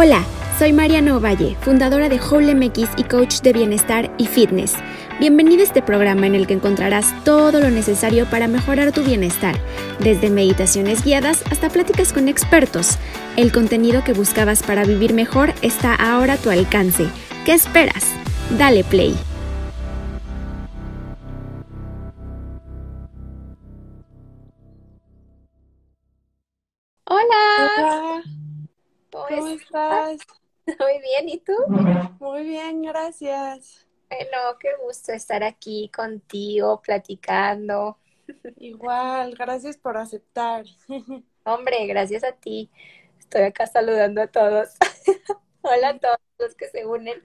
Hola, soy Mariana Ovalle, fundadora de Whole MX y coach de bienestar y fitness. Bienvenido a este programa en el que encontrarás todo lo necesario para mejorar tu bienestar, desde meditaciones guiadas hasta pláticas con expertos. El contenido que buscabas para vivir mejor está ahora a tu alcance. ¿Qué esperas? Dale play. Muy bien, ¿y tú? Muy bien, gracias. Bueno, qué gusto estar aquí contigo, platicando. Igual, gracias por aceptar. Hombre, gracias a ti. Estoy acá saludando a todos. Hola a todos los que se unen.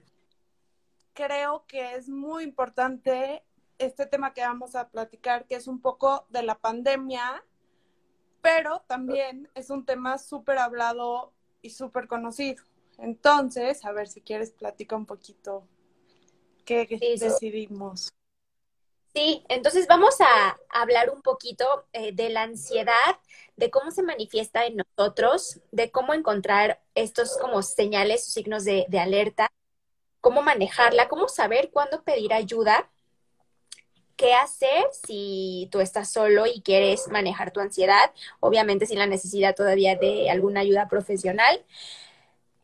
Creo que es muy importante este tema que vamos a platicar, que es un poco de la pandemia, pero también es un tema súper hablado y súper conocido. Entonces, a ver si quieres platicar un poquito qué decidimos. Sí, entonces vamos a hablar un poquito eh, de la ansiedad, de cómo se manifiesta en nosotros, de cómo encontrar estos como señales o signos de, de alerta, cómo manejarla, cómo saber cuándo pedir ayuda, qué hacer si tú estás solo y quieres manejar tu ansiedad, obviamente sin la necesidad todavía de alguna ayuda profesional.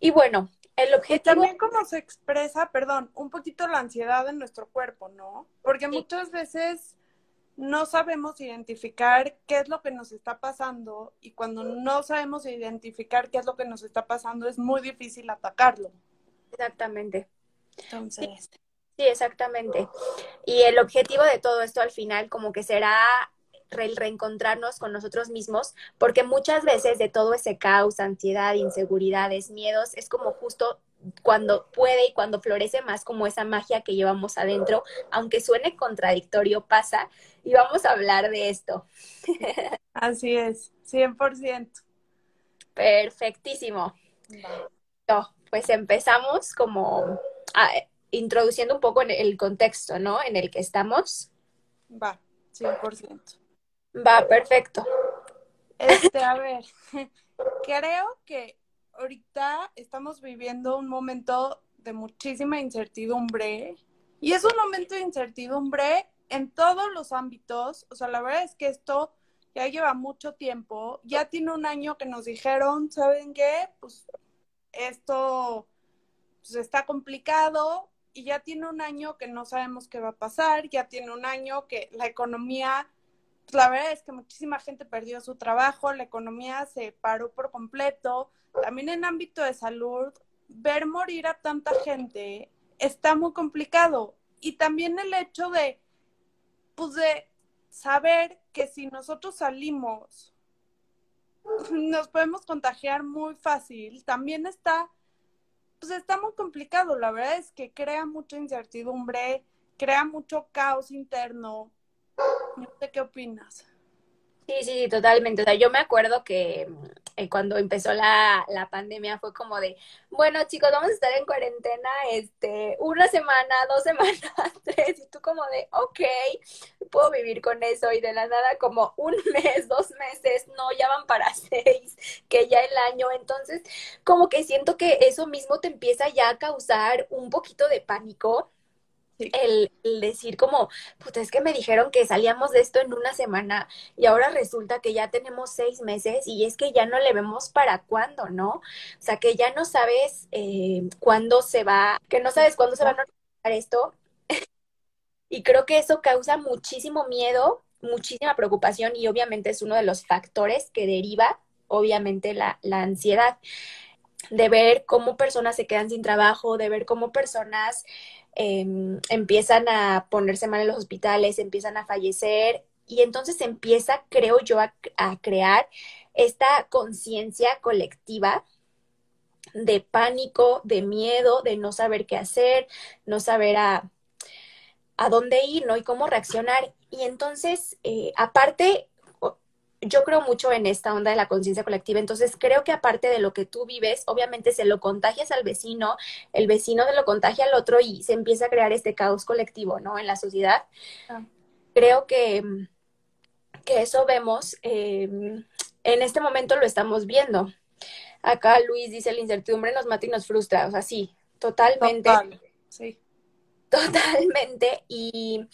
Y bueno, el Y objetivo, también cómo se expresa, perdón, un poquito la ansiedad en nuestro cuerpo, ¿no? Porque sí, muchas veces no sabemos identificar qué es lo que nos está pasando y cuando no sabemos identificar qué es lo que nos está pasando es muy difícil atacarlo. exactamente. Sí, Entonces, sí, exactamente. Y el objetivo de todo esto al final como que será re- reencontrarnos con nosotros mismos, porque muchas veces de todo ese caos, ansiedad, inseguridades, miedos, es como justo cuando puede y cuando florece más como esa magia que llevamos adentro, aunque suene contradictorio, pasa, y vamos a hablar de esto. así es, 100%. Perfectísimo. No, pues empezamos como ah, introduciendo un poco en el contexto, ¿no? En el que estamos. va, 100%. Va, perfecto. Este, a ver, creo que ahorita estamos viviendo un momento de muchísima incertidumbre y es un momento de incertidumbre en todos los ámbitos. O sea, la verdad es que esto ya lleva mucho tiempo, ya tiene un año que nos dijeron, ¿saben qué? Pues esto pues, está complicado y ya tiene un año que no sabemos qué va a pasar, ya tiene un año que la economía la verdad es que muchísima gente perdió su trabajo, la economía se paró por completo. También en ámbito de salud, ver morir a tanta gente está muy complicado. Y también el hecho de, pues de saber que si nosotros salimos, nos podemos contagiar muy fácil, también está, pues está muy complicado. La verdad es que crea mucha incertidumbre, crea mucho caos interno. Qué opinas. Sí, sí, sí, totalmente. O sea, yo me acuerdo que eh, cuando empezó la, la pandemia fue como de, bueno, chicos, vamos a estar en cuarentena, este, una semana, dos semanas, tres, y tú como de, ok, puedo vivir con eso, y de la nada como un mes, dos meses, no, ya van para seis, que ya el año. Entonces, como que siento que eso mismo te empieza ya a causar un poquito de pánico Sí. el, el decir como, puta, es que me dijeron que salíamos de esto en una semana y ahora resulta que ya tenemos seis meses y es que ya no le vemos para cuándo, ¿no? O sea, que ya no sabes eh, cuándo se va, que no sabes cuándo se va a normalizar esto y creo que eso causa muchísimo miedo, muchísima preocupación y obviamente es uno de los factores que deriva, obviamente, la, la ansiedad de ver cómo personas se quedan sin trabajo, de ver cómo personas eh, empiezan a ponerse mal en los hospitales, empiezan a fallecer y entonces empieza, creo yo, a, a crear esta conciencia colectiva de pánico, de miedo, de no saber qué hacer, no saber a, a dónde ir, ¿no? Y cómo reaccionar. Y entonces, eh, aparte, yo creo mucho en esta onda de la conciencia colectiva, entonces creo que aparte de lo que tú vives, obviamente se lo contagias al vecino, el vecino se lo contagia al otro y se empieza a crear este caos colectivo, ¿no? En la sociedad. Ah. Creo que, que eso vemos, eh, en este momento lo estamos viendo. Acá Luis dice, la incertidumbre nos mata y nos frustra. O sea, sí, totalmente. sí. Totalmente. Y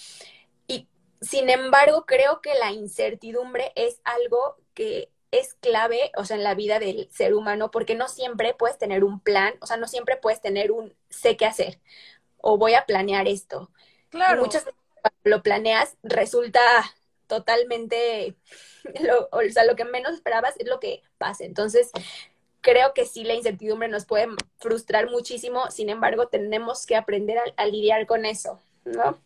sin embargo, creo que la incertidumbre es algo que es clave, o sea, en la vida del ser humano, porque no siempre puedes tener un plan, o sea, no siempre puedes tener un sé qué hacer o voy a planear esto. Claro. muchas veces cuando lo planeas resulta totalmente, lo, o sea, lo que menos esperabas es lo que pasa. Entonces, creo que sí, la incertidumbre nos puede frustrar muchísimo, sin embargo, tenemos que aprender a, lidiar con eso, ¿no?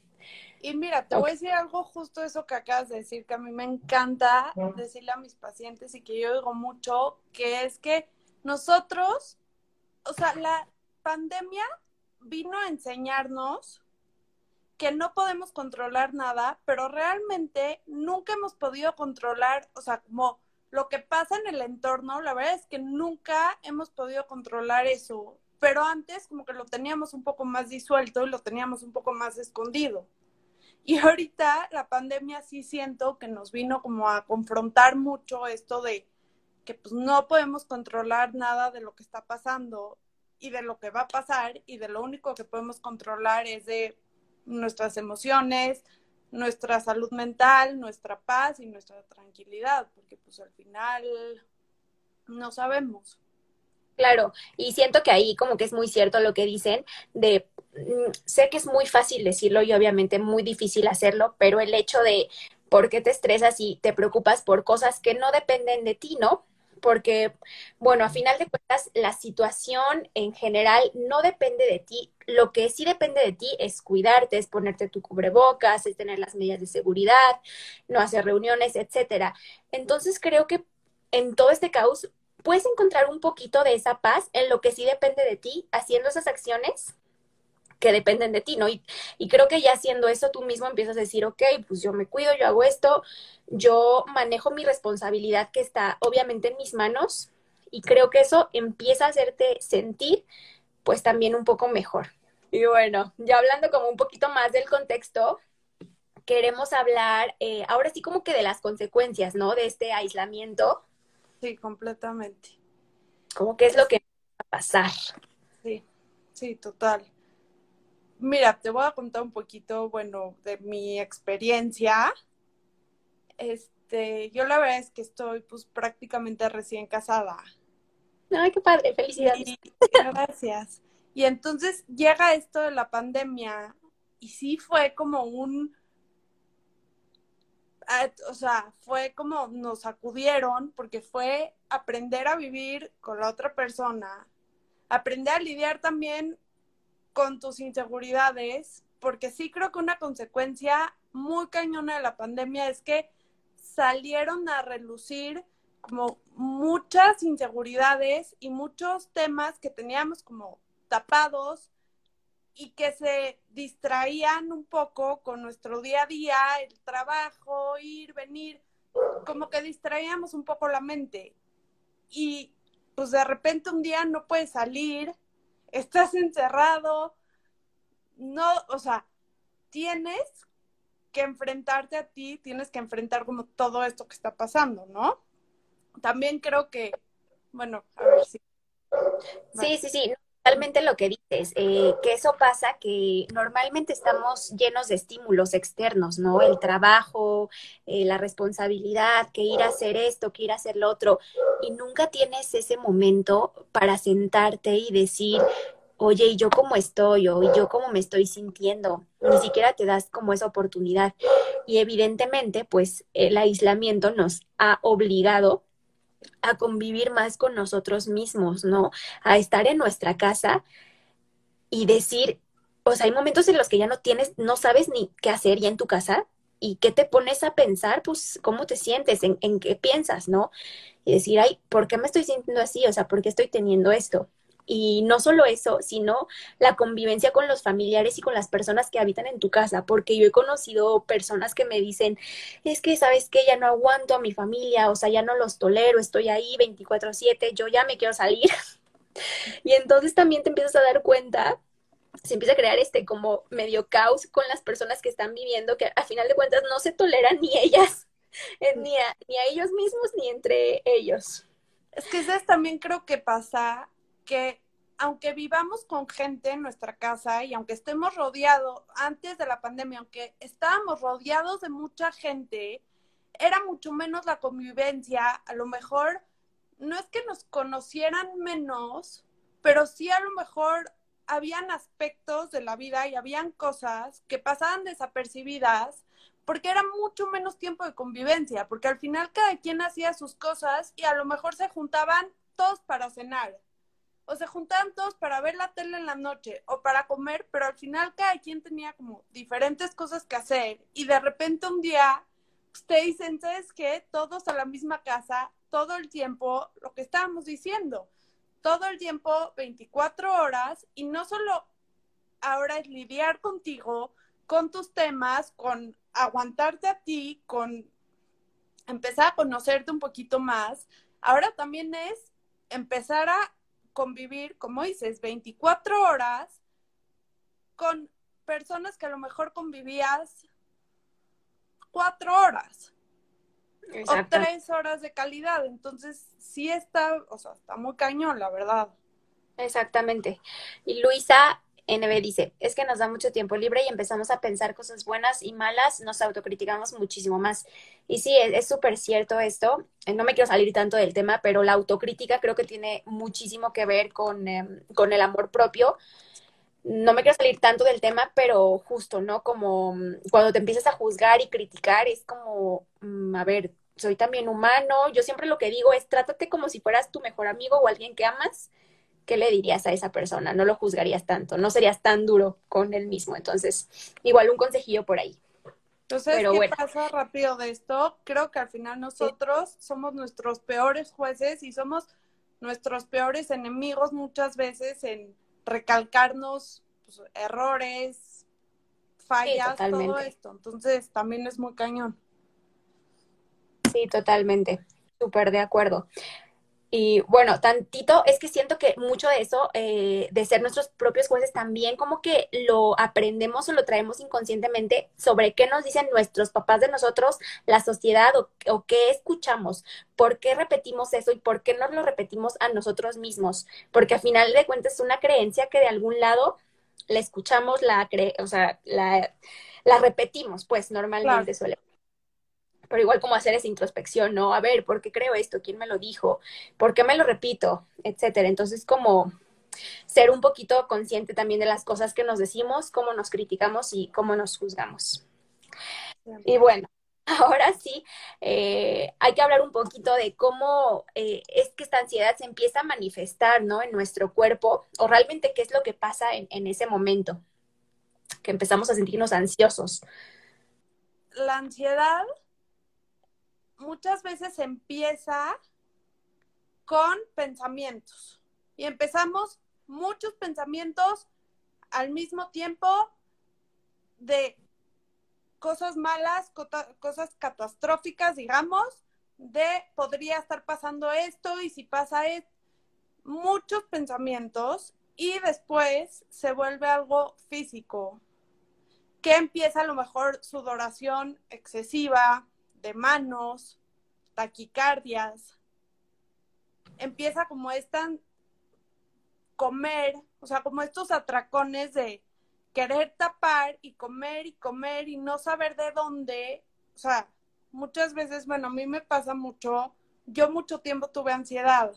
Y mira, te voy a decir algo justo eso que acabas de decir, que a mí me encanta decirle a mis pacientes y que yo digo mucho, que es que nosotros, o sea, la pandemia vino a enseñarnos que no podemos controlar nada, pero realmente nunca hemos podido controlar, o sea, como lo que pasa en el entorno, la verdad es que nunca hemos podido controlar eso, pero antes como que lo teníamos un poco más disuelto y lo teníamos un poco más escondido. Y ahorita la pandemia sí siento que nos vino como a confrontar mucho esto de que pues no podemos controlar nada de lo que está pasando y de lo que va a pasar y de lo único que podemos controlar es de nuestras emociones, nuestra salud mental, nuestra paz y nuestra tranquilidad, porque pues al final no sabemos. Claro, y siento que ahí como que es muy cierto lo que dicen de sé que es muy fácil decirlo y obviamente muy difícil hacerlo, pero el hecho de por qué te estresas y te preocupas por cosas que no dependen de ti, ¿no? porque, bueno, a final de cuentas, la situación en general no depende de ti. Lo que sí depende de ti es cuidarte, es ponerte tu cubrebocas, es tener las medidas de seguridad, no hacer reuniones, etcétera. Entonces, creo que en todo este caos puedes encontrar un poquito de esa paz en lo que sí depende de ti, haciendo esas acciones que dependen de ti, ¿no? Y, y, creo que ya haciendo eso tú mismo empiezas a decir, ok, pues yo me cuido, yo hago esto, yo manejo mi responsabilidad que está obviamente en mis manos y creo que eso empieza a hacerte sentir pues también un poco mejor. Y bueno, ya hablando como un poquito más del contexto, queremos hablar eh, ahora sí como que de las consecuencias, ¿no? De este aislamiento. Sí, completamente. Como que es lo que va a pasar. Sí, sí, total. Mira, te voy a contar un poquito, bueno, de mi experiencia. Este, yo la verdad es que estoy pues prácticamente recién casada. Ay, qué padre, felicidades. gracias. Y entonces llega esto de la pandemia y sí fue como un, ah, o sea, fue como nos acudieron porque fue aprender a vivir con la otra persona, aprender a lidiar también con tus inseguridades, porque sí creo que una consecuencia muy cañona de la pandemia es que salieron a relucir como muchas inseguridades y muchos temas que teníamos como tapados y que se distraían un poco con nuestro día a día, el trabajo, ir, venir, como que distraíamos un poco la mente. Y pues de repente un día no puedes salir estás encerrado, no, o sea, tienes que enfrentarte a ti, tienes que enfrentar como todo esto que está pasando, ¿no? También creo que, bueno, a ver si. Sí, sí, sí, totalmente lo que dices, eh, que eso pasa que normalmente estamos llenos de estímulos externos, ¿no? El trabajo, eh, la responsabilidad, que ir a hacer esto, que ir a hacer lo otro, y nunca tienes ese momento para sentarte y decir, oye, ¿y yo cómo estoy? O ¿y yo cómo me estoy sintiendo? Ni siquiera te das como esa oportunidad. Y evidentemente, pues el aislamiento nos ha obligado a convivir más con nosotros mismos, ¿no? A estar en nuestra casa y decir, o sea, hay momentos en los que ya no tienes, no sabes ni qué hacer ya en tu casa y qué te pones a pensar, pues, cómo te sientes, en, en qué piensas, ¿no? Y decir, ay, ¿por qué me estoy sintiendo así? O sea, ¿por qué estoy teniendo esto? Y no solo eso, sino la convivencia con los familiares y con las personas que habitan en tu casa, porque yo he conocido personas que me dicen, es que, ¿sabes qué? Ya no aguanto a mi familia, o sea, ya no los tolero, estoy ahí 24/7, yo ya me quiero salir. y entonces también te empiezas a dar cuenta se empieza a crear este como medio caos con las personas que están viviendo, que a final de cuentas no se toleran ni ellas, ni, a, ni a ellos mismos ni entre ellos. Es que ¿sabes? también creo que pasa que aunque vivamos con gente en nuestra casa y aunque estemos rodeados, antes de la pandemia, aunque estábamos rodeados de mucha gente, era mucho menos la convivencia, a lo mejor no es que nos conocieran menos, pero sí a lo mejor habían aspectos de la vida y habían cosas que pasaban desapercibidas porque era mucho menos tiempo de convivencia, porque al final cada quien hacía sus cosas y a lo mejor se juntaban todos para cenar o se juntaban todos para ver la tele en la noche o para comer, pero al final cada quien tenía como diferentes cosas que hacer y de repente un día ustedes dicen, ¿sabes qué? Todos a la misma casa, todo el tiempo, lo que estábamos diciendo, todo el tiempo, 24 horas y no solo ahora es lidiar contigo, con tus temas, con aguantarte a ti, con empezar a conocerte un poquito más, ahora también es empezar a convivir, como dices, 24 horas con personas que a lo mejor convivías cuatro horas o tres horas de calidad. Entonces, sí está, o sea, está muy cañón, la verdad. Exactamente. Y Luisa NB dice, es que nos da mucho tiempo libre y empezamos a pensar cosas buenas y malas, nos autocriticamos muchísimo más. Y sí, es súper cierto esto. Eh, no me quiero salir tanto del tema, pero la autocrítica creo que tiene muchísimo que ver con, em, con el amor propio. No me quiero salir tanto del tema, pero justo, ¿no? Como mm, cuando te empiezas a juzgar y criticar, es como, mm, a ver, soy también humano. Yo siempre lo que digo es, trátate como si fueras tu mejor amigo o alguien que amas ¿qué le dirías a esa persona? No lo juzgarías tanto, no serías tan duro con él mismo. Entonces, igual un consejillo por ahí. Entonces, ¿qué pasa rápido de esto? Creo que al final nosotros somos nuestros peores jueces y somos nuestros peores enemigos muchas veces en recalcarnos pues, errores, fallas, todo esto. Entonces, también es muy cañón. Sí, totalmente. Súper de acuerdo. Y bueno, tantito, es que siento que mucho de eso, eh, de ser nuestros propios jueces, también como que lo aprendemos o lo traemos inconscientemente sobre qué nos dicen nuestros papás de nosotros, la sociedad o, o qué escuchamos, por qué repetimos eso y por qué no lo repetimos a nosotros mismos. Porque al final de cuentas es una creencia que de algún lado la escuchamos, la cre o sea, la, la repetimos, pues normalmente suele pero igual como hacer esa introspección, ¿no? A ver, ¿por qué creo esto? ¿Quién me lo dijo? ¿Por qué me lo repito? Etcétera. Entonces, como ser un poquito consciente también de las cosas que nos decimos, cómo nos criticamos y cómo nos juzgamos. Y bueno, ahora sí, eh, hay que hablar un poquito de cómo eh, es que esta ansiedad se empieza a manifestar, ¿no? En nuestro cuerpo, o realmente qué es lo que pasa en, en ese momento, que empezamos a sentirnos ansiosos. La ansiedad muchas veces empieza con pensamientos. Y empezamos muchos pensamientos al mismo tiempo de cosas malas, cosas catastróficas, digamos, de podría estar pasando esto y si pasa es muchos pensamientos y después se vuelve algo físico, que empieza a lo mejor sudoración excesiva, de manos, taquicardias. Empieza como esta comer, o sea, como estos atracones de querer tapar y comer y comer y no saber de dónde. O sea, muchas veces, bueno, a mí me pasa mucho, yo mucho tiempo tuve ansiedad.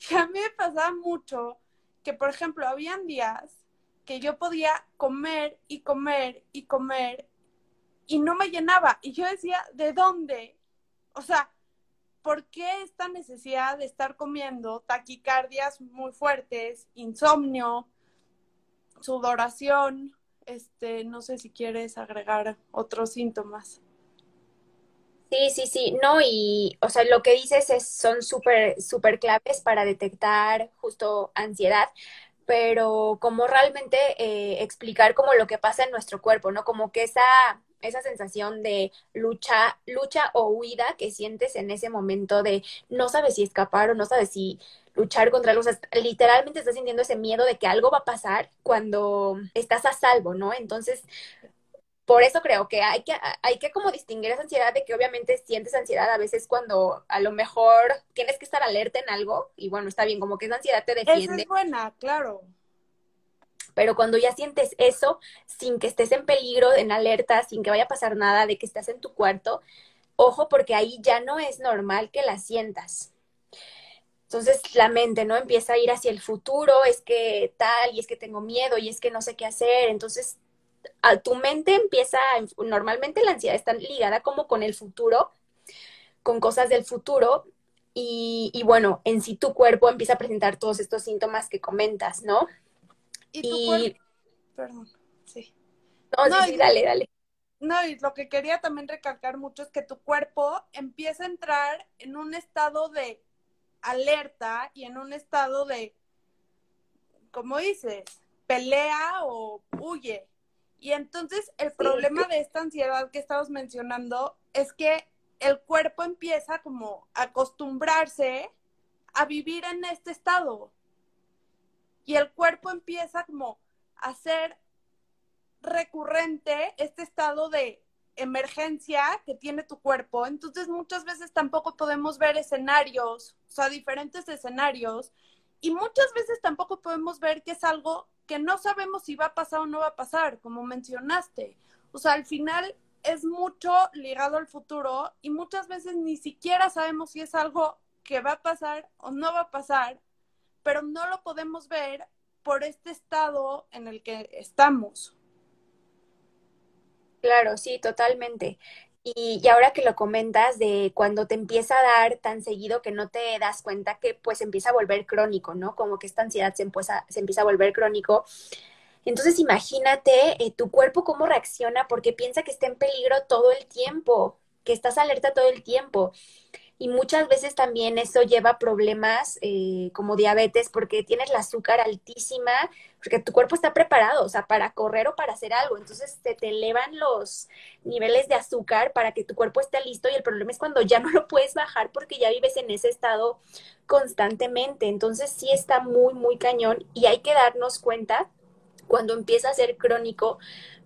Y a mí me pasaba mucho que, por ejemplo, habían días que yo podía comer y comer y comer y no me llenaba. Y yo decía, ¿de dónde? O sea, ¿por qué esta necesidad de estar comiendo taquicardias muy fuertes, insomnio, sudoración? Este, no sé si quieres agregar otros síntomas. Sí, sí, sí, no, y, o sea, lo que dices es, son súper, súper claves para detectar justo ansiedad, pero como realmente eh, explicar como lo que pasa en nuestro cuerpo, ¿no? Como que esa esa sensación de lucha, lucha o huida que sientes en ese momento de no sabes si escapar o no sabes si luchar contra algo. literalmente estás sintiendo ese miedo de que algo va a pasar cuando estás a salvo, ¿no? Entonces, por eso creo que hay que, hay que como distinguir esa ansiedad de que obviamente sientes ansiedad a veces cuando a lo mejor tienes que estar alerta en algo y bueno, está bien, como que esa ansiedad te defiende. Esa es buena, claro. Pero cuando ya sientes eso, sin que estés en peligro, en alerta, sin que vaya a pasar nada, de que estás en tu cuarto, ojo porque ahí ya no es normal que la sientas. Entonces la mente, ¿no? Empieza a ir hacia el futuro, es que tal, y es que tengo miedo, y es que no sé qué hacer. Entonces, a tu mente empieza, normalmente la ansiedad está ligada como con el futuro, con cosas del futuro, y, y bueno, en sí tu cuerpo empieza a presentar todos estos síntomas que comentas, ¿no? Y tu cuerpo, perdón, sí. No, sí, dale, dale. No, y lo que quería también recalcar mucho es que tu cuerpo empieza a entrar en un estado de alerta y en un estado de, como dices, pelea o huye. Y entonces el problema de esta ansiedad que estamos mencionando es que el cuerpo empieza como a acostumbrarse a vivir en este estado. Y el cuerpo empieza como a ser recurrente este estado de emergencia que tiene tu cuerpo. Entonces muchas veces tampoco podemos ver escenarios, o sea, diferentes escenarios. Y muchas veces tampoco podemos ver que es algo que no sabemos si va a pasar o no va a pasar, como mencionaste. O sea, al final es mucho ligado al futuro y muchas veces ni siquiera sabemos si es algo que va a pasar o no va a pasar, pero no lo podemos ver por este estado en el que estamos. Claro, sí, totalmente. Y, y, ahora que lo comentas de cuando te empieza a dar tan seguido que no te das cuenta que pues empieza a volver crónico, ¿no? Como que esta ansiedad se empieza, se empieza a volver crónico. Entonces imagínate eh, tu cuerpo cómo reacciona porque piensa que está en peligro todo el tiempo, que estás alerta todo el tiempo y muchas veces también eso lleva problemas eh, como diabetes porque tienes el azúcar altísima, porque tu cuerpo está preparado, o sea, para correr o para hacer algo. Entonces se te elevan los niveles de azúcar para que tu cuerpo esté listo y el problema es cuando ya no lo puedes bajar porque ya vives en ese estado constantemente. Entonces sí está muy, muy cañón y hay que darnos cuenta cuando empieza a ser crónico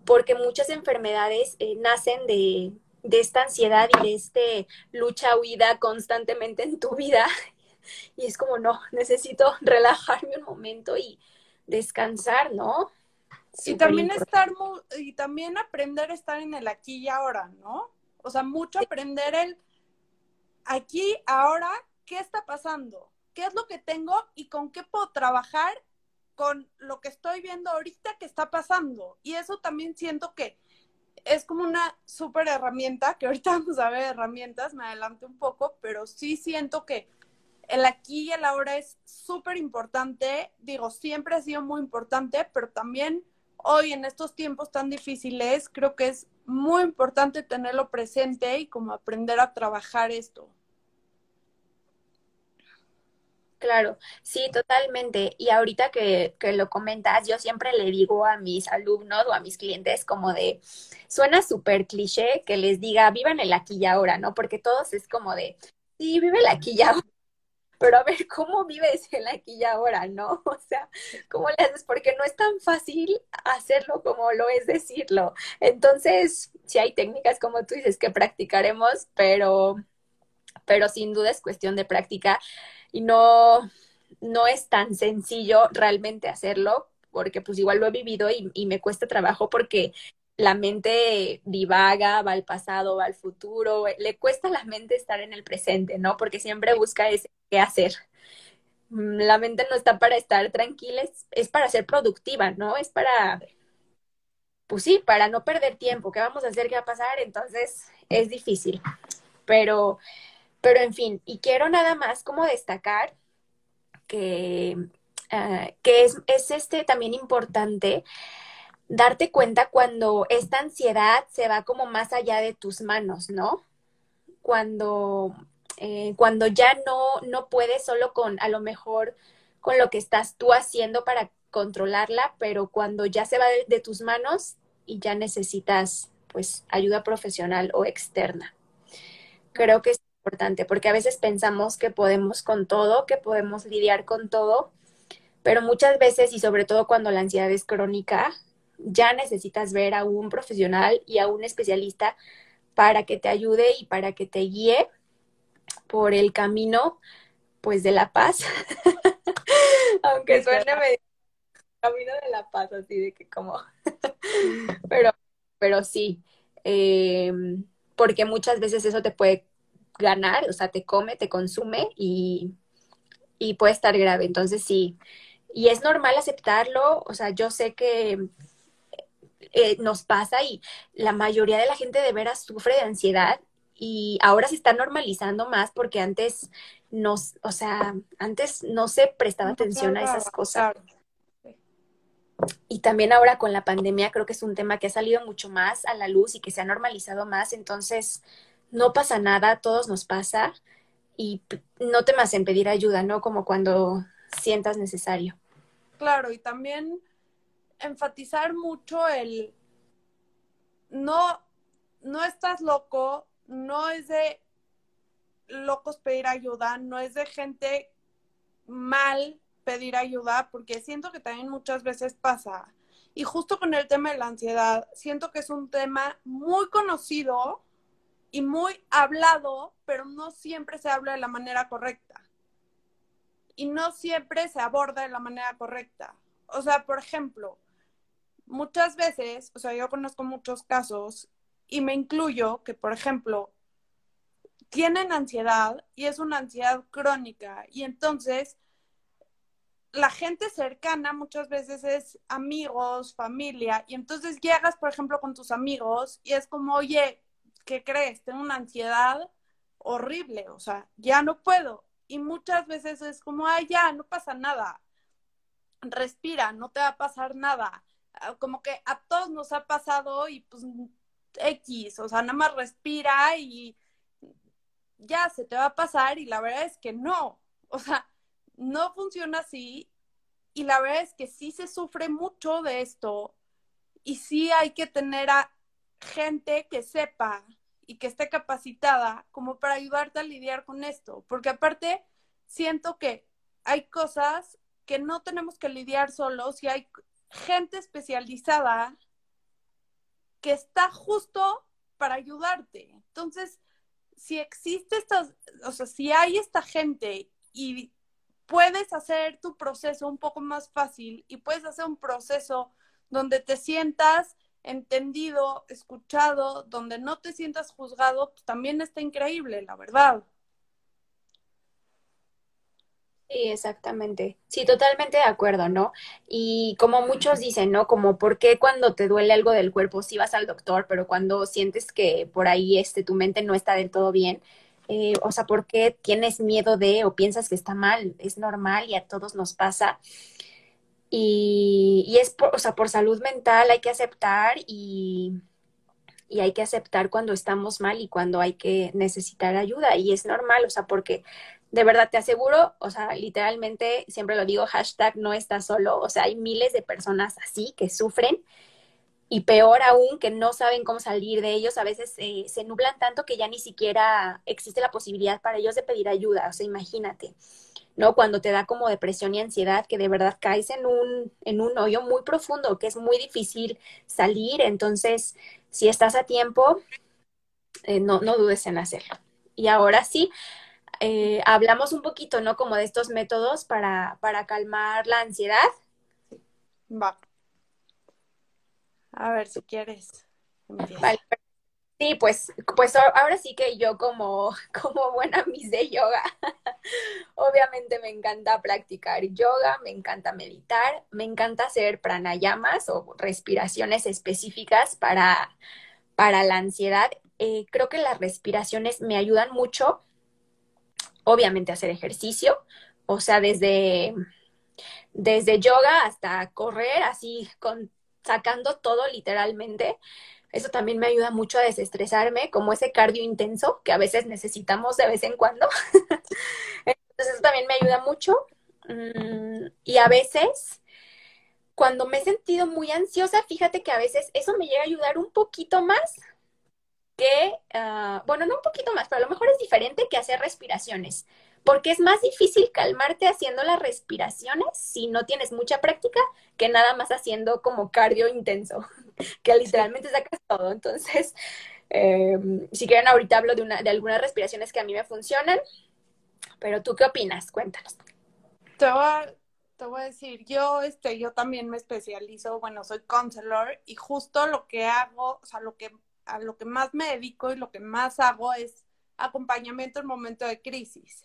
porque muchas enfermedades eh, nacen de de esta ansiedad y de este lucha-huida constantemente en tu vida. Y es como, no, necesito relajarme un momento y descansar, ¿no? y también estar, y también aprender a estar en el aquí y ahora, ¿no? O sea, mucho aprender el aquí, ahora, ¿qué está pasando? ¿Qué es lo que tengo y con qué puedo trabajar con lo que estoy viendo ahorita que está pasando? Y eso también siento que es como una súper herramienta, que ahorita vamos a ver herramientas, me adelanto un poco, pero sí siento que el aquí y el ahora es súper importante. Digo, siempre ha sido muy importante, pero también hoy en estos tiempos tan difíciles, creo que es muy importante tenerlo presente y como aprender a trabajar esto. Claro, sí, totalmente. Y ahorita que, que, lo comentas, yo siempre le digo a mis alumnos o a mis clientes como de, suena súper cliché que les diga, vivan el aquí y ahora, ¿no? Porque todos es como de, sí, vive el aquí y ahora. Pero a ver, ¿cómo vives el aquí y ahora, no? O sea, ¿cómo le haces? Porque no es tan fácil hacerlo como lo es decirlo. Entonces, sí hay técnicas, como tú dices, que practicaremos, pero, pero sin duda es cuestión de práctica y no, no es tan sencillo realmente hacerlo, porque pues igual lo he vivido y, y me cuesta trabajo porque la mente divaga, va al pasado, va al futuro, le cuesta a la mente estar en el presente, ¿no? Porque siempre busca ese qué hacer. Mm, la mente no está para estar tranquila, es, es, para ser productiva, ¿no? Es para, pues sí, para no perder tiempo. ¿Qué vamos a hacer? ¿Qué va a pasar? Entonces es difícil. Pero pero en fin, y quiero nada más como destacar que, uh, que es, es este también importante darte cuenta cuando esta ansiedad se va como más allá de tus manos, ¿no? Cuando, eh, cuando ya no, no puedes solo con, a lo mejor, con lo que estás tú haciendo para controlarla, pero cuando ya se va de, de tus manos y ya necesitas, pues, ayuda profesional o externa. Creo que es importante, porque a veces pensamos que podemos con todo, que podemos lidiar con todo, pero muchas veces, y sobre todo cuando la ansiedad es crónica, ya necesitas ver a un profesional y a un especialista para que te ayude y para que te guíe por el camino, pues, de la paz. Aunque suene medio camino de la paz, así de que como, pero, pero sí, em, porque muchas veces eso te puede ganar, o sea, te come, te consume y, y puede estar grave. Entonces sí, y es normal aceptarlo, o sea, yo sé que eh, nos pasa y la mayoría de la gente de veras sufre de ansiedad y ahora se está normalizando más porque antes nos, o sea, antes no se prestaba atención a esas cosas. Y también ahora con la pandemia creo que es un tema que ha salido mucho más a la luz y que se ha normalizado más, entonces no pasa nada, todos nos pasa y no temas en pedir ayuda, ¿no? Como cuando sientas necesario. Claro, y también enfatizar mucho el no, no estás loco, no es de locos pedir ayuda, no es de gente mal pedir ayuda, porque siento que también muchas veces pasa. Y justo con el tema de la ansiedad, siento que es un tema muy conocido y muy hablado, pero no siempre se habla de la manera correcta. Y no siempre se aborda de la manera correcta. O sea, por ejemplo, muchas veces, o sea, yo conozco muchos casos y me incluyo que, por ejemplo, tienen ansiedad y es una ansiedad crónica y entonces la gente cercana muchas veces es amigos, familia y entonces llegas, por ejemplo, con tus amigos y es como, oye, ¿qué crees? Tengo una ansiedad horrible, o sea, ya no puedo. Y muchas veces es como, ay, ya, no pasa nada. Respira, no te va a pasar nada. Ah, como que a todos nos ha pasado y pues X, o sea, nada más respira y ya se te va a pasar y la verdad es que no, o sea, no funciona así y la verdad es que sí se sufre mucho de esto y sí hay que tener a gente que sepa y que esté capacitada como para ayudarte a lidiar con esto, porque aparte siento que hay cosas que no tenemos que lidiar solos y hay gente especializada que está justo para ayudarte. Entonces, si existe esta, o sea, si hay esta gente y puedes hacer tu proceso un poco más fácil y puedes hacer un proceso donde te sientas entendido, escuchado, donde no te sientas juzgado, pues también está increíble, la verdad. Sí, exactamente. Sí, totalmente de acuerdo, ¿no? Y como muchos dicen, ¿no? Como por qué cuando te duele algo del cuerpo sí vas al doctor, pero cuando sientes que por ahí este, tu mente no está del todo bien, eh, o sea, ¿por qué tienes miedo de o piensas que está mal? Es normal y a todos nos pasa. Y, es, por, o sea, por salud mental hay que aceptar y, y hay que aceptar cuando estamos mal y cuando hay que necesitar ayuda. Y es normal, o sea, porque de verdad te aseguro, o sea, literalmente, siempre lo digo, hashtag no estás solo, o sea, hay miles de personas así que sufren y peor aún que no saben cómo salir de ellos, a veces eh, se nublan tanto que ya ni siquiera existe la posibilidad para ellos de pedir ayuda, o sea, imagínate, ¿no? Cuando te da como depresión y ansiedad, que de verdad caes en un, en un hoyo muy profundo, que es muy difícil salir, entonces, si estás a tiempo, eh, no, no dudes en hacerlo. Y ahora sí, eh, hablamos un poquito, ¿no? Como de estos métodos para, para calmar la ansiedad. Va. A ver, si quieres. Vale. Sí, pues, pues ahora sí que yo como, como buena miss de yoga, obviamente me encanta practicar yoga, me encanta meditar, me encanta hacer pranayamas o respiraciones específicas para, para la ansiedad. Eh, creo que las respiraciones me ayudan mucho obviamente hacer ejercicio, o sea, desde, desde yoga hasta correr, así con, sacando todo literalmente. Eso también me ayuda mucho a desestresarme, como ese cardio intenso que a veces necesitamos de vez en cuando. Entonces eso también me ayuda mucho. Mm, y a veces, cuando me he sentido muy ansiosa, fíjate que a veces eso me llega a ayudar un poquito más que, uh, bueno, no un poquito más, pero a lo mejor es diferente que hacer respiraciones, porque es más difícil calmarte haciendo las respiraciones si no tienes mucha práctica que nada más haciendo como cardio intenso, que literalmente sacas todo. Entonces, eh, si quieren, ahorita hablo de, una, de algunas respiraciones que a mí me funcionan, pero tú qué opinas? Cuéntanos. Te voy a, te voy a decir, yo, este, yo también me especializo, bueno, soy counselor y justo lo que hago, o sea, lo que, a lo que más me dedico y lo que más hago es acompañamiento en momento de crisis.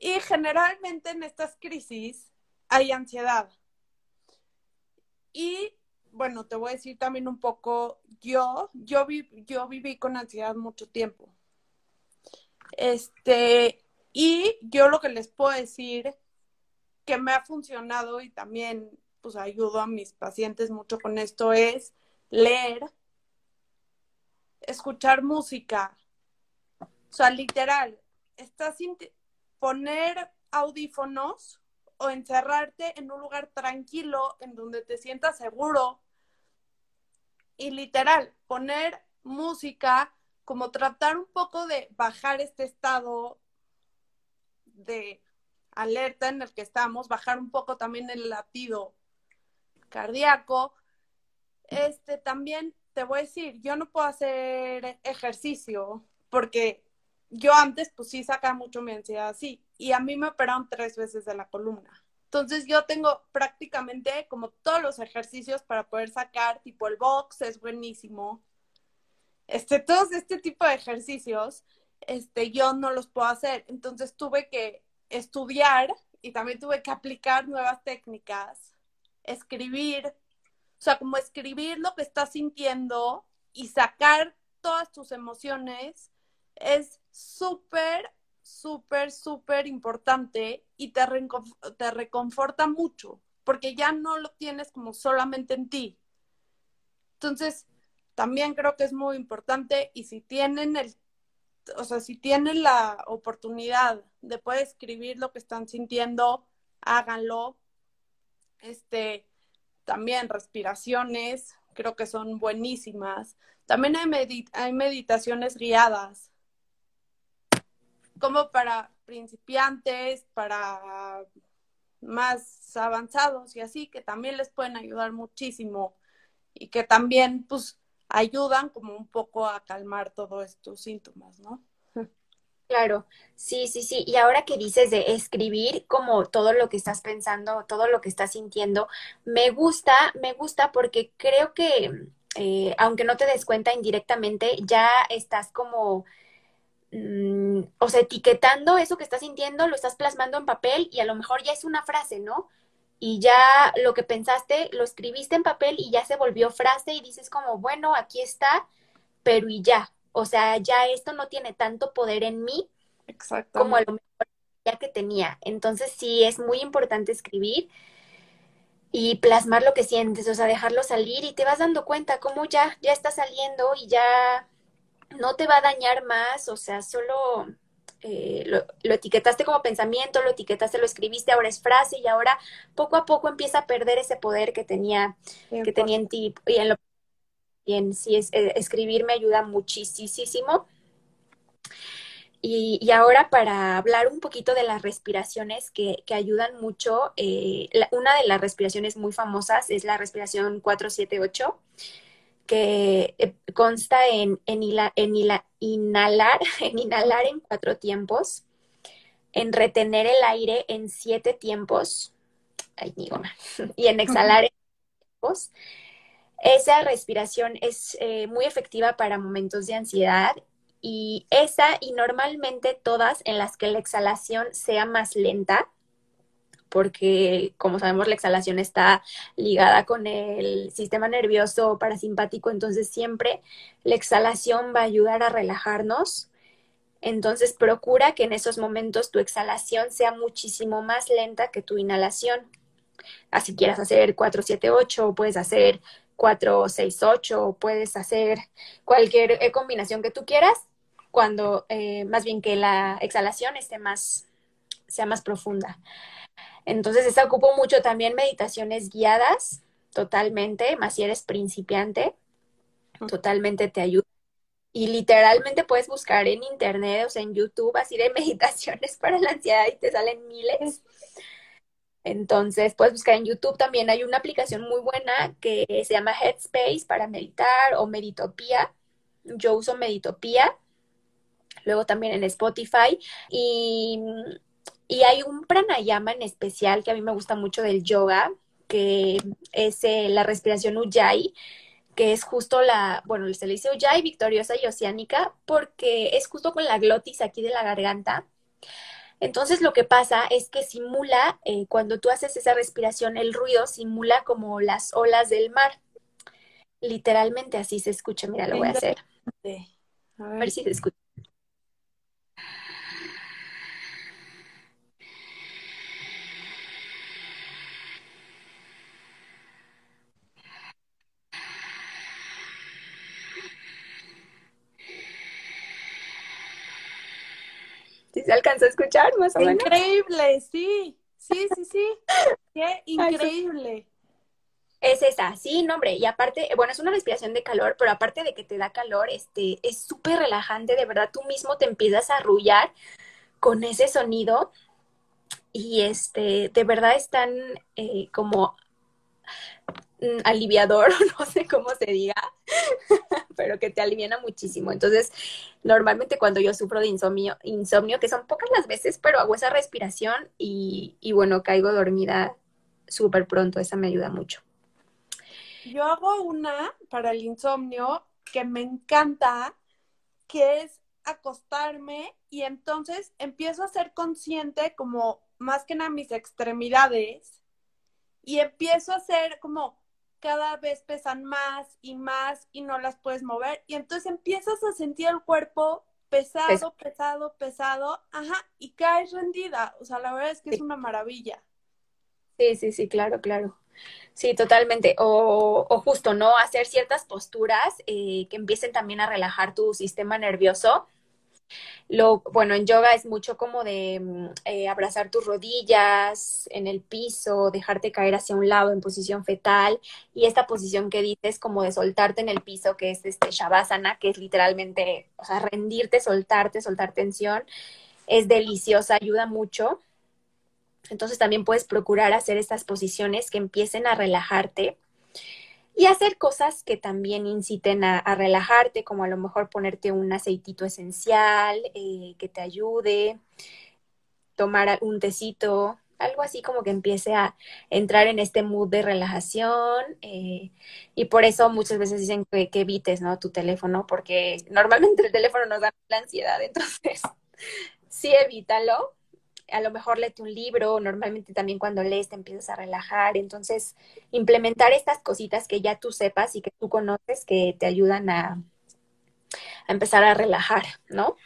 Y generalmente en estas crisis hay ansiedad. Y bueno, te voy a decir también un poco, yo, yo, yo viví con ansiedad mucho tiempo. Este, y yo lo que les puedo decir que me ha funcionado y también pues ayudo a mis pacientes mucho con esto es leer, escuchar música. O sea, literal, estás poner audífonos o encerrarte en un lugar tranquilo en donde te sientas seguro y literal poner música como tratar un poco de bajar este estado de alerta en el que estamos, bajar un poco también el latido cardíaco. Este también te voy a decir, yo no puedo hacer ejercicio porque yo antes pues sí sacaba mucho mi ansiedad así y a mí me operaron tres veces de la columna. Entonces yo tengo prácticamente como todos los ejercicios para poder sacar, tipo el box es buenísimo. Este, todos este tipo de ejercicios, este, yo no los puedo hacer. Entonces tuve que estudiar y también tuve que aplicar nuevas técnicas, escribir, o sea, como escribir lo que estás sintiendo y sacar todas tus emociones es súper, súper, súper importante y te, te reconforta mucho, porque ya no lo tienes como solamente en ti. Entonces, también creo que es muy importante y si tienen el, o sea, si tienen la oportunidad de poder escribir lo que están sintiendo, háganlo. Este, también respiraciones, creo que son buenísimas. También hay, hay meditaciones guiadas como para principiantes, para más avanzados y así, que también les pueden ayudar muchísimo y que también pues ayudan como un poco a calmar todos estos síntomas, ¿no? Claro, sí, sí, sí. Y ahora que dices de escribir como todo lo que estás pensando, todo lo que estás sintiendo, me gusta, me gusta porque creo que, eh, aunque no te des cuenta indirectamente, ya estás como Mm, o sea, etiquetando eso que estás sintiendo, lo estás plasmando en papel y a lo mejor ya es una frase, ¿no? Y ya lo que pensaste, lo escribiste en papel y ya se volvió frase y dices como, bueno, aquí está, pero y ya. O sea, ya esto no tiene tanto poder en mí como a lo mejor ya que tenía. Entonces sí, es muy importante escribir y plasmar lo que sientes, o sea, dejarlo salir y te vas dando cuenta cómo ya, ya está saliendo y ya no te va a dañar más, o sea, solo eh, lo, etiquetaste como pensamiento, lo etiquetaste, lo escribiste, ahora es frase y ahora poco a poco empieza a perder ese poder que tenía, que tenía en ti. Y en lo bien, sí, es, eh, escribir me ayuda muchísimo. Y, ahora para hablar un poquito de las respiraciones que, ayudan mucho, eh, una de las respiraciones muy famosas es la respiración 478 que eh, consta en, inhalar, en inhalar en cuatro tiempos, en retener el aire en siete tiempos, y en exhalar en tiempos. Esa respiración es eh, muy efectiva para momentos de ansiedad y esa y normalmente todas en las que la exhalación sea más lenta porque como sabemos la exhalación está ligada con el sistema nervioso parasimpático, entonces siempre la exhalación va a ayudar a relajarnos. Entonces procura que en esos momentos tu exhalación sea muchísimo más lenta que tu inhalación. Así quieras hacer 4, 7, 8, puedes hacer 4, 6, 8, puedes hacer cualquier eh, combinación que tú quieras, cuando eh, más bien que la exhalación esté más, sea más profunda. Entonces, esa ocupo mucho también meditaciones guiadas, totalmente, más si eres principiante, totalmente te ayuda. y literalmente puedes buscar en internet, o sea, en YouTube, así de meditaciones para la ansiedad y te salen miles. Entonces, puedes buscar en YouTube también. Hay una aplicación muy buena que se llama Headspace para meditar o Meditopía. Yo uso Meditopía. Luego también en Spotify. Y, y hay un pranayama en especial que a mí me gusta mucho del yoga, que es eh, la respiración Ujjayi que es justo la, bueno, se le dice Ujjayi, victoriosa y oceánica, porque es justo con la glotis aquí de la garganta. Entonces lo que pasa es que simula, eh, cuando tú haces esa respiración, el ruido simula como las olas del mar. Literalmente así se escucha. Mira, lo voy a hacer. A ver si se escucha. Se alcanza a escuchar más o menos. Increíble, sí, sí, sí, sí. Qué increíble. Es esa, sí, no, hombre, y aparte, bueno, es una respiración de calor, pero aparte de que te da calor, este, es súper relajante, de verdad, tú mismo te empiezas a arrullar con ese sonido y este, de verdad están eh, como aliviador, no sé cómo se diga, pero que te aliviana muchísimo. Entonces, normalmente cuando yo sufro de insomnio, insomnio, que son pocas las veces, pero hago esa respiración y, y bueno, caigo dormida súper pronto, esa me ayuda mucho. Yo hago una para el insomnio que me encanta, que es acostarme y entonces empiezo a ser consciente como más que nada mis extremidades y empiezo a ser como cada vez pesan más y más y no las puedes mover. Y entonces empiezas a sentir el cuerpo pesado, pesado, pesado, ajá, y caes rendida. O sea, la verdad es que es una maravilla. Sí, sí, sí, claro, claro. Sí, totalmente. O, o justo, ¿no? Hacer ciertas posturas eh, que empiecen también a relajar tu sistema nervioso lo, bueno, en yoga es mucho como de mm, eh, abrazar tus rodillas en el piso, dejarte caer hacia un lado en posición fetal y esta posición que dices como de soltarte en el piso, que es este shavasana, que es literalmente, o sea, rendirte, soltarte, soltar tensión, es deliciosa, ayuda mucho. Entonces también puedes procurar hacer estas posiciones que empiecen a relajarte y hacer cosas que también inciten a, relajarte, como a lo mejor ponerte un aceitito esencial eh, que te ayude, tomar un tecito, algo así como que empiece a entrar en este mood de relajación eh, y por eso muchas veces dicen que, que, evites ¿no? tu teléfono porque normalmente el teléfono nos da la ansiedad, entonces sí evítalo a lo mejor léete un libro, normalmente también cuando lees te empiezas a relajar, entonces implementar estas cositas que ya tú sepas y que tú conoces que te ayudan a, a empezar a relajar, ¿no?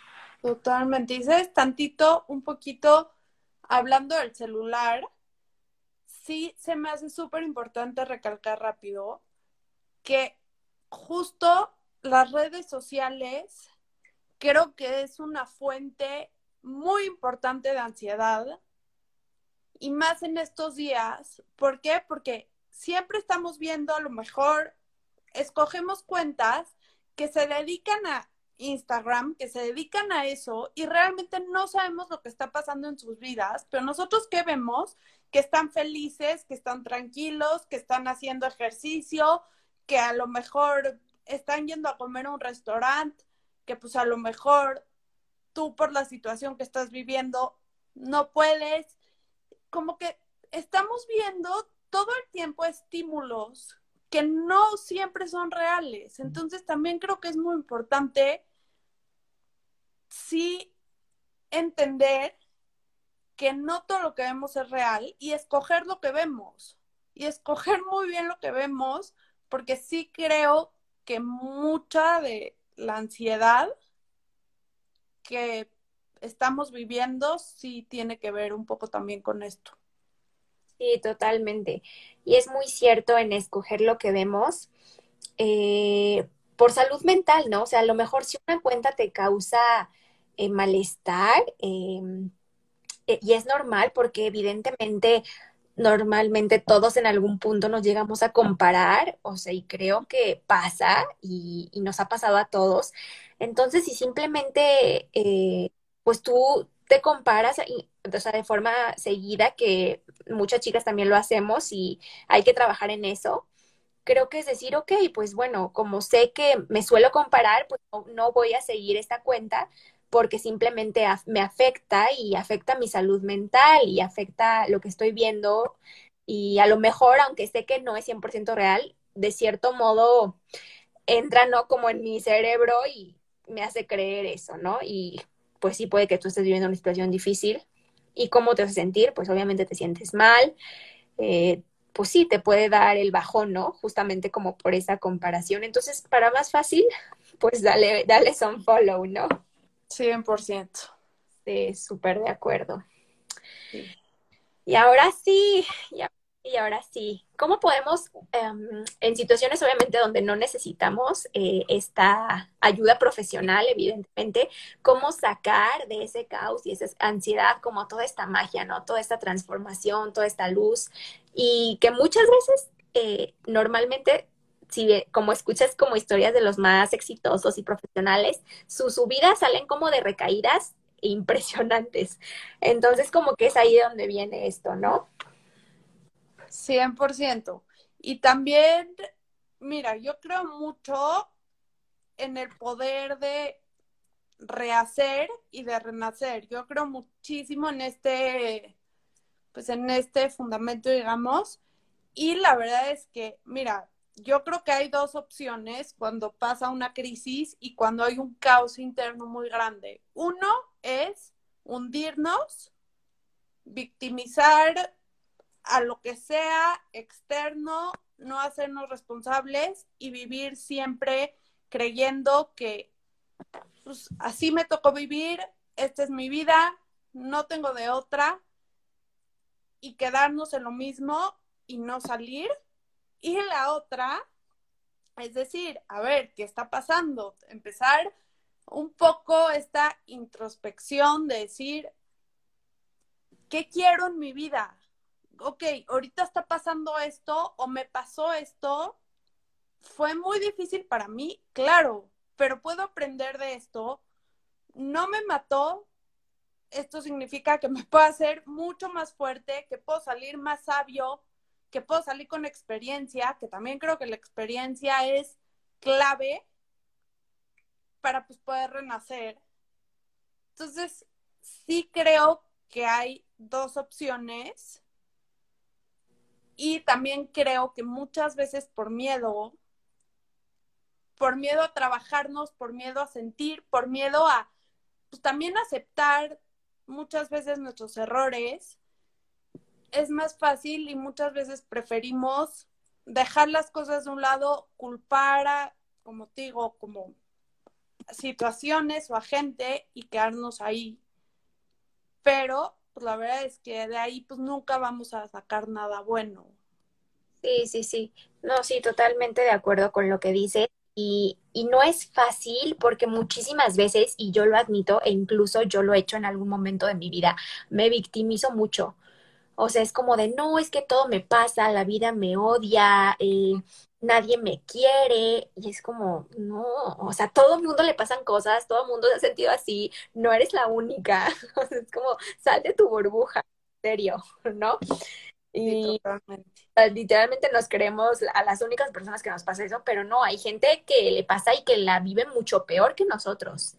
Totalmente. Dices tantito, un poquito, hablando del celular, sí se me hace súper importante recalcar rápido que justo las redes sociales creo que es una fuente muy importante de ansiedad y más en estos días. ¿Por qué? Porque siempre estamos viendo a lo mejor, escogemos cuentas que se dedican a Instagram, que se dedican a eso y realmente no sabemos lo que está pasando en sus vidas, pero nosotros qué vemos? Que están felices, que están tranquilos, que están haciendo ejercicio, que a lo mejor están yendo a comer a un restaurante, que pues a lo mejor tú por la situación que estás viviendo no puedes, como que estamos viendo todo el tiempo estímulos que no siempre son reales. Entonces también creo que es muy importante sí entender que no todo lo que vemos es real y escoger lo que vemos. Y escoger muy bien lo que vemos, porque sí creo que mucha de la ansiedad que estamos viviendo sí tiene que ver un poco también con esto. Sí, totalmente. Y es muy cierto en escoger lo que vemos eh, por salud mental, ¿no? O sea, a lo mejor si una cuenta te causa eh, malestar, em, eh, y es normal porque evidentemente normalmente todos en algún punto nos llegamos a comparar, o sea, y creo que pasa y, nos ha pasado a todos. Entonces, si simplemente, eh, pues tú te comparas, o sea, de forma seguida, que muchas chicas también lo hacemos y hay que trabajar en eso, creo que es decir, ok, pues bueno, como sé que me suelo comparar, pues no voy a seguir esta cuenta, porque simplemente me afecta y afecta mi salud mental y afecta lo que estoy viendo y a lo mejor, aunque sé que no es 100% real, de cierto modo entra, ¿no? Como en mi cerebro y me hace creer eso, ¿no? Y pues sí puede que tú estés viviendo una situación difícil. ¿Y cómo te hace sentir? Pues obviamente te sientes mal. Eh, pues sí, te puede dar el bajón, ¿no? Justamente como por esa comparación. Entonces, para más fácil, pues dale, dale son follow, ¿no? 100%. Sí, súper de acuerdo. Y ahora sí, y ahora sí, ¿cómo podemos, em, en situaciones obviamente donde no necesitamos eh, esta ayuda profesional, evidentemente, cómo sacar de ese caos y esa ansiedad como toda esta magia, ¿no? Toda esta transformación, toda esta luz, y que muchas veces eh, normalmente si como escuchas como historias de los más exitosos y profesionales, sus subidas salen como de recaídas impresionantes. Entonces, como que es ahí donde viene esto, ¿no? 100%. Y también, mira, yo creo mucho en el poder de rehacer y de renacer. Yo creo muchísimo en este, pues en este fundamento, digamos. Y la verdad es que, mira, yo creo que hay dos opciones cuando pasa una crisis y cuando hay un caos interno muy grande. Uno es hundirnos, victimizar a lo que sea externo, no hacernos responsables y vivir siempre creyendo que pues, así me tocó vivir, esta es mi vida, no tengo de otra y quedarnos en lo mismo y no salir y la otra, es decir, a ver, ¿qué está pasando? Empezar un poco esta introspección de decir, ¿qué quiero en mi vida? Ok, ahorita está pasando esto o me pasó esto. Fue muy difícil para mí, claro, pero puedo aprender de esto. No me mató. Esto significa que me puedo hacer mucho más fuerte, que puedo salir más sabio, que puedo salir con experiencia, que también creo que la experiencia es clave para pues, poder renacer. Entonces, sí creo que hay dos opciones y también creo que muchas veces por miedo, por miedo a trabajarnos, por miedo a sentir, por miedo a pues, también aceptar muchas veces nuestros errores, es más fácil y muchas veces preferimos dejar las cosas de un lado, culpar a, como te digo, como situaciones o a gente y quedarnos ahí. Pero, pues la verdad es que de ahí pues nunca vamos a sacar nada bueno. Sí, sí, sí. No, sí, totalmente de acuerdo con lo que dices. Y, y no es fácil porque muchísimas veces, y yo lo admito, e incluso yo lo he hecho en algún momento de mi vida, me victimizo mucho o sea, es como de, no, es que todo me pasa, la vida me odia, eh, nadie me quiere. Y es como, no, o sea, todo el mundo le pasan cosas, todo el mundo se ha sentido así, no eres la única. O sea, es como, sal de tu burbuja, en serio, ¿no? Y literalmente nos creemos a las únicas personas que nos pasa eso, pero no, hay gente que le pasa y que la vive mucho peor que nosotros.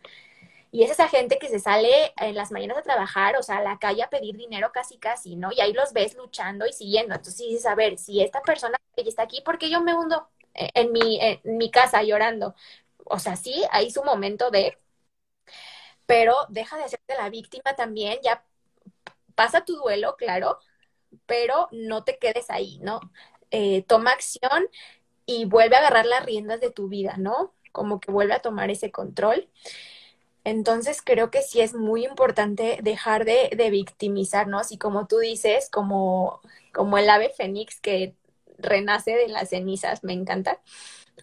Y es esa gente que se sale en las mañanas a trabajar, o sea, a la calle a pedir dinero casi casi, ¿no? Y ahí los ves luchando y siguiendo. Entonces dices, a ver, si esta persona está aquí, ¿por qué yo me hundo en mi, en mi casa llorando? O sea, sí, hay su momento de... Pero deja de hacerte la víctima también, ya pasa tu duelo, claro, pero no te quedes ahí, ¿no? Eh, toma acción y vuelve a agarrar las riendas de tu vida, ¿no? Como que vuelve a tomar ese control. Entonces creo que sí es muy importante dejar de, victimizarnos y como tú dices, como, como el ave fénix que renace de las cenizas, me encanta.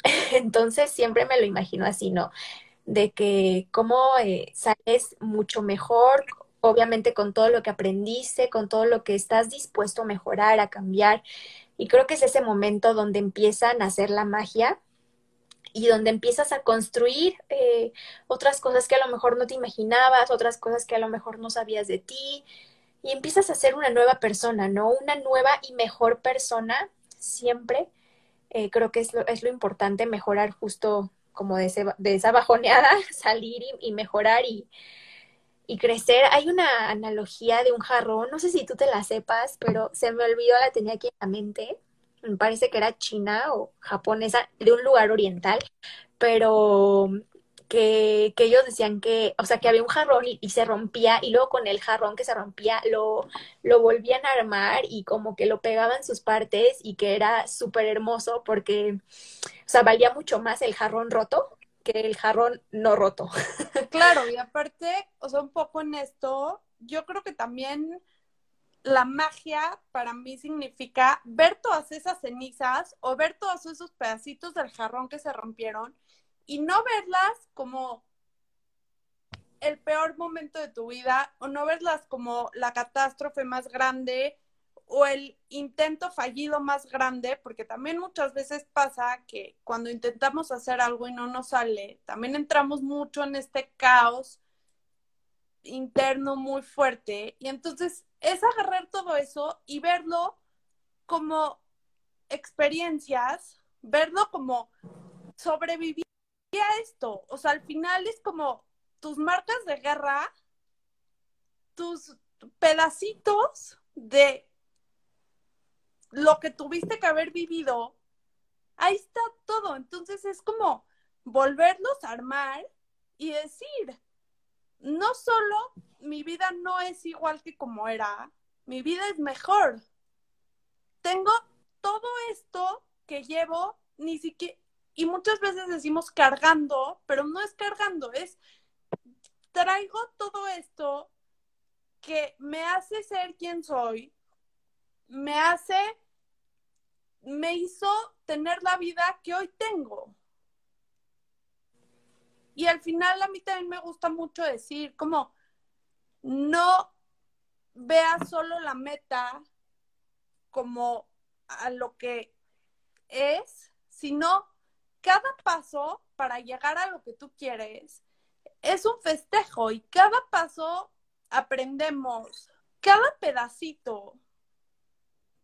Entonces siempre me lo imagino así, ¿no? De que cómo eh, sales mucho mejor, obviamente con todo lo que aprendiste, con todo lo que estás dispuesto a mejorar, a cambiar. Y creo que es ese momento donde empiezan a hacer la magia y donde empiezas a construir eh, otras cosas que a lo mejor no te imaginabas, otras cosas que a lo mejor no sabías de ti, y empiezas a ser una nueva persona, ¿no? Una nueva y mejor persona siempre. Eh, creo que es lo, es lo importante, mejorar justo como de, ese, de esa bajoneada, salir y, y mejorar y, y crecer. Hay una analogía de un jarrón, no sé si tú te la sepas, pero se me olvidó, la tenía aquí en la mente. Me parece que era china o japonesa, de un lugar oriental, pero que, que ellos decían que, o sea, que había un jarrón y, se rompía y luego con el jarrón que se rompía lo, lo volvían a armar y como que lo pegaban sus partes y que era súper hermoso porque, o sea, valía mucho más el jarrón roto que el jarrón no roto. Claro, y aparte, o sea, un poco en esto, yo creo que también la magia para mí significa ver todas esas cenizas o ver todos esos pedacitos del jarrón que se rompieron y no verlas como el peor momento de tu vida o no verlas como la catástrofe más grande o el intento fallido más grande, porque también muchas veces pasa que cuando intentamos hacer algo y no nos sale, también entramos mucho en este caos interno muy fuerte y entonces es agarrar todo eso y verlo como experiencias, verlo como sobrevivir a esto, o sea, al final es como tus marcas de guerra, tus pedacitos de lo que tuviste que haber vivido, ahí está todo. Entonces es como volverlos a armar y decir, no solo mi vida no es igual que como era, mi vida es mejor. Tengo todo esto que llevo, ni siquiera, y muchas veces decimos cargando, pero no es cargando, es traigo todo esto que me hace ser quien soy, me hace, me hizo tener la vida que hoy tengo. Y al final a mí también me gusta mucho decir, como, no veas solo la meta como a lo que es, sino cada paso para llegar a lo que tú quieres es un festejo y cada paso aprendemos, cada pedacito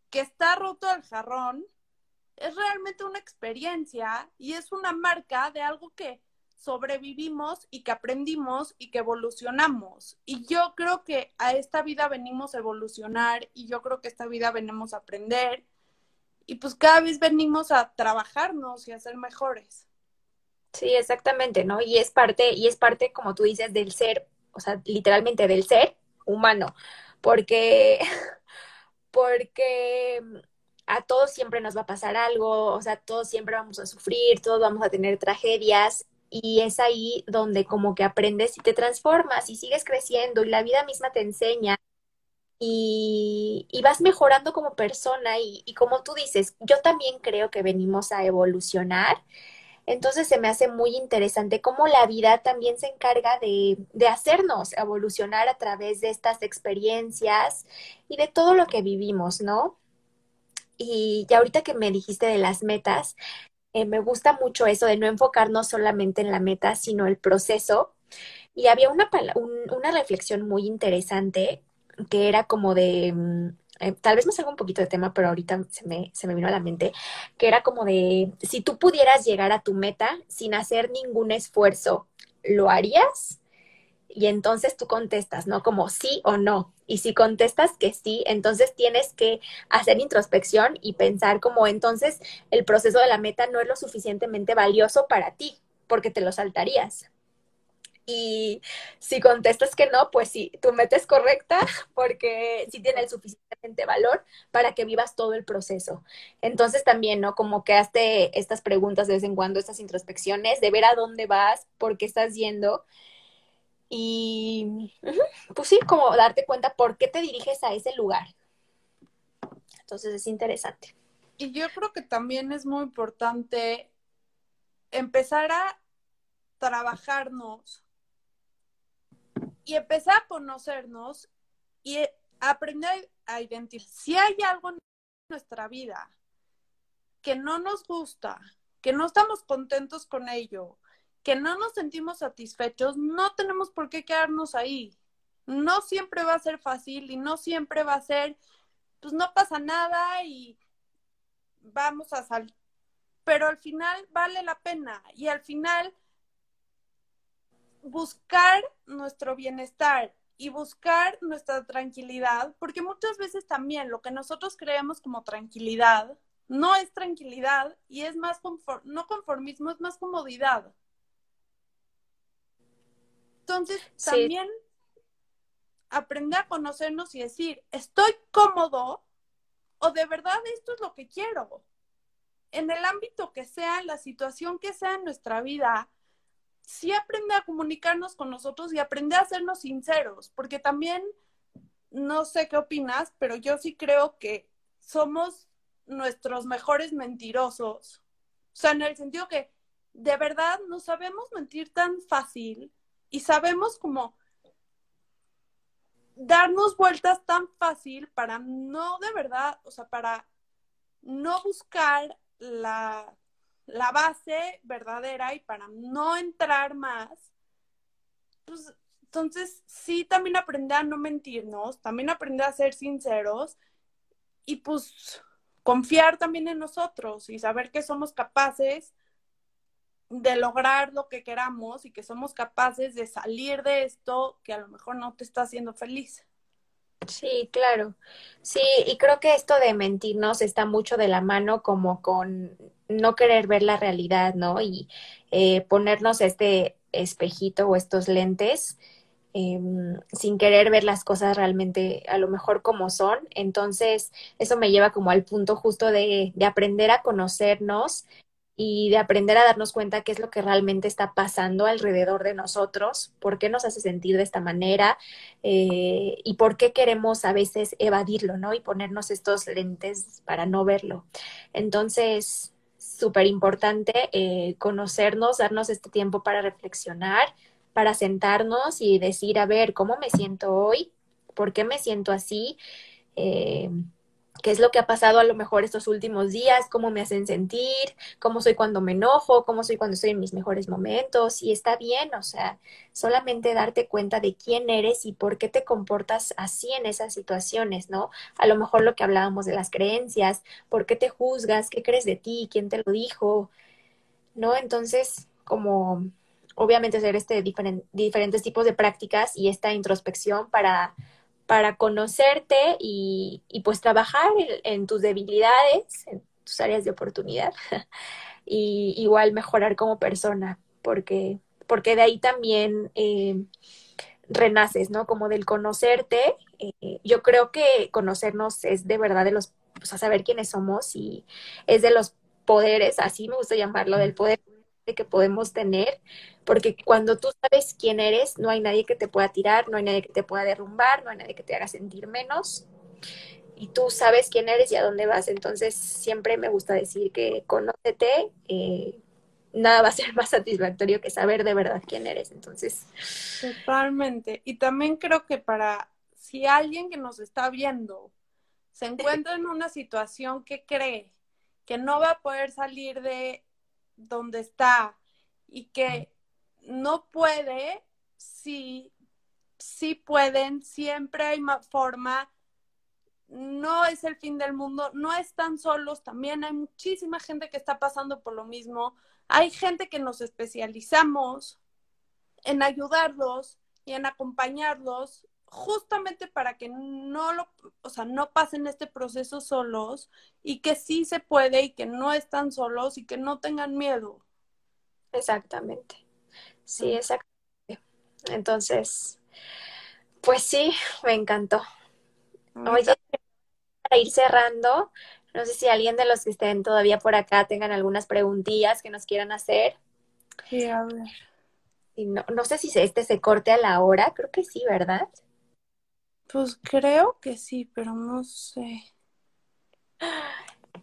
que está roto el jarrón es realmente una experiencia y es una marca de algo que sobrevivimos y que aprendimos y que evolucionamos. Y yo creo que a esta vida venimos a evolucionar y yo creo que esta vida venimos a aprender y pues cada vez venimos a trabajarnos y a ser mejores. Sí, exactamente, ¿no? Y es parte, y es parte, como tú dices, del ser, o sea, literalmente del ser humano, porque porque a todos siempre nos va a pasar algo, o sea, todos siempre vamos a sufrir, todos vamos a tener tragedias y es ahí donde como que aprendes y te transformas y sigues creciendo y la vida misma te enseña y, y vas mejorando como persona y, y como tú dices, yo también creo que venimos a evolucionar entonces se me hace muy interesante cómo la vida también se encarga de, de, hacernos evolucionar a través de estas experiencias y de todo lo que vivimos, ¿no? Y, y ahorita que me dijiste de las metas, eh, me gusta mucho eso de no enfocarnos solamente en la meta, sino el proceso. Y había una, un, una reflexión muy interesante que era como de mm, eh, tal vez me salga un poquito de tema, pero ahorita se me, se me vino a la mente, que era como de, si tú pudieras llegar a tu meta sin hacer ningún esfuerzo, ¿lo harías? Y entonces tú contestas, ¿no? Como sí o no. Y si contestas que sí, entonces tienes que hacer introspección y pensar como entonces el proceso de la meta no es lo suficientemente valioso para ti, porque te lo saltarías. Y si contestas que no, pues sí, tu meta es correcta porque sí tiene el suficientemente valor para que vivas todo el proceso. Entonces también, ¿no? Como que hazte estas preguntas de vez en cuando, estas introspecciones, de ver a dónde vas, por qué estás yendo. Y pues sí, como darte cuenta por qué te diriges a ese lugar. Entonces es interesante. Y yo creo que también es muy importante empezar a trabajarnos y empecé a conocernos y aprender a identificar si hay algo en nuestra vida que no nos gusta, que no estamos contentos con ello, que no nos sentimos satisfechos, no tenemos por qué quedarnos ahí. No siempre va a ser fácil y no siempre va a ser, pues no pasa nada y vamos a salir. Pero al final vale la pena y al final buscar nuestro bienestar y buscar nuestra tranquilidad, porque muchas veces también lo que nosotros creemos como tranquilidad no es tranquilidad y es más no conformismo, es más comodidad. Entonces, también aprender a conocernos y decir, estoy cómodo o de verdad esto es lo que quiero. En el ámbito que sea, la situación que sea en nuestra vida, sí aprende a comunicarnos con nosotros y aprende a hacernos sinceros, porque también, no sé qué opinas, pero yo sí creo que somos nuestros mejores mentirosos. O sea, en el sentido que de verdad no sabemos mentir tan fácil y sabemos como darnos vueltas tan fácil para no de verdad, o sea, para no buscar la la base verdadera y para no entrar más, pues entonces sí también aprendí a no mentirnos, también aprendí a ser sinceros y pues confiar también en nosotros y saber que somos capaces de lograr lo que queramos y que somos capaces de salir de esto que a lo mejor no te está haciendo feliz. Sí, claro. Sí, y creo que esto de mentirnos está mucho de la mano como con no querer ver la realidad, ¿no? Y eh, ponernos este espejito o estos lentes em, sin querer ver las cosas realmente a lo mejor como son. Entonces, eso me lleva como al punto justo de, de aprender a conocernos y de aprender a darnos cuenta qué es lo que realmente está pasando alrededor de nosotros, por qué nos hace sentir de esta manera eh, y por qué queremos a veces evadirlo, ¿no? Y ponernos estos lentes para no verlo. Entonces, súper importante eh, conocernos, darnos este tiempo para reflexionar, para sentarnos y decir, a ver, ¿cómo me siento hoy? ¿Por qué me siento así? Eh, qué es lo que ha pasado a lo mejor estos últimos días, cómo me hacen sentir, cómo soy cuando me enojo, cómo soy cuando estoy en mis mejores momentos, y está bien, o sea, solamente darte cuenta de quién eres y por qué te comportas así en esas situaciones, ¿no? A lo mejor lo que hablábamos de las creencias, por qué te juzgas, qué crees de ti, quién te lo dijo, ¿no? Entonces, como obviamente hacer este diferentes tipos de prácticas y esta introspección para para conocerte y, pues trabajar en, tus debilidades, en tus áreas de oportunidad y igual mejorar como persona, porque, porque de ahí también eh, renaces, ¿no? Como del conocerte. Eh, yo creo que conocernos es de verdad de los, pues a saber quiénes somos y es de los poderes, así me gusta llamarlo, del poder que podemos tener, porque cuando tú sabes quién eres, no hay nadie que te pueda tirar, no hay nadie que te pueda derrumbar, no hay nadie que te haga sentir menos, y tú sabes quién eres y a dónde vas. Entonces, siempre me gusta decir que conócete, eh, nada va a ser más satisfactorio que saber de verdad quién eres. Entonces. Totalmente. Y también creo que para si alguien que nos está viendo se encuentra en una situación que cree que no va a poder salir de donde está y que no puede, sí, sí pueden, siempre hay forma, no es el fin del mundo, no están solos, también hay muchísima gente que está pasando por lo mismo, hay gente que nos especializamos en ayudarlos y en acompañarlos justamente para que no lo, o sea, no pasen este proceso solos y que sí se puede y que no están solos y que no tengan miedo. Exactamente. Sí, exactamente. Entonces, pues sí, me encantó. Oye, para ir cerrando, no sé si alguien de los que estén todavía por acá tengan algunas preguntillas que nos quieran hacer. Sí, a ver. Y no, no sé si este se corte a la hora, creo que sí, ¿verdad? Pues creo que sí, pero no sé.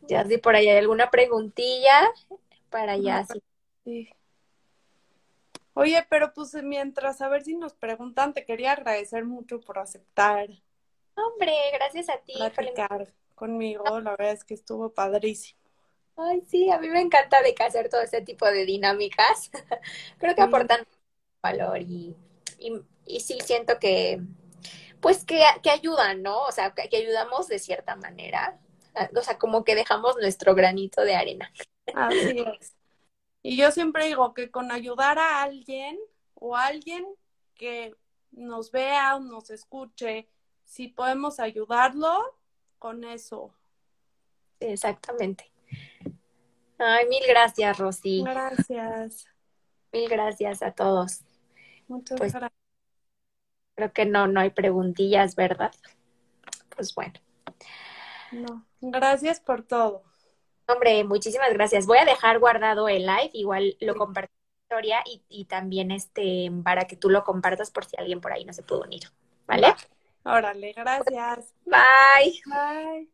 Ya si por ahí hay alguna preguntilla para allá. Sí. Oye, pero pues mientras a ver si nos preguntan, te quería agradecer mucho por aceptar Hombre, gracias a ti. platicar conmigo. La verdad es que estuvo padrísimo. Ay, sí, a mí me encanta de que hacer todo este tipo de dinámicas. Creo que Sí. aportan valor y, y, y sí siento que, pues que, que ayudan, ¿no? O sea, que, que ayudamos de cierta manera. O sea, como que dejamos nuestro granito de arena. Así es. Y yo siempre digo que con ayudar a alguien o a alguien que nos vea o nos escuche, si podemos ayudarlo, con eso. Exactamente. Ay, mil gracias, Rosy. Gracias. Mil gracias a todos. Muchas Pues- gracias. Creo que no, no hay preguntillas, ¿verdad? Pues bueno. No, gracias por todo. Hombre, muchísimas gracias. Voy a dejar guardado el live, igual lo Sí. comparto en la historia y, y también este para que tú lo compartas por si alguien por ahí no se pudo unir. ¿Vale? Va. Órale, gracias. Bye. Bye.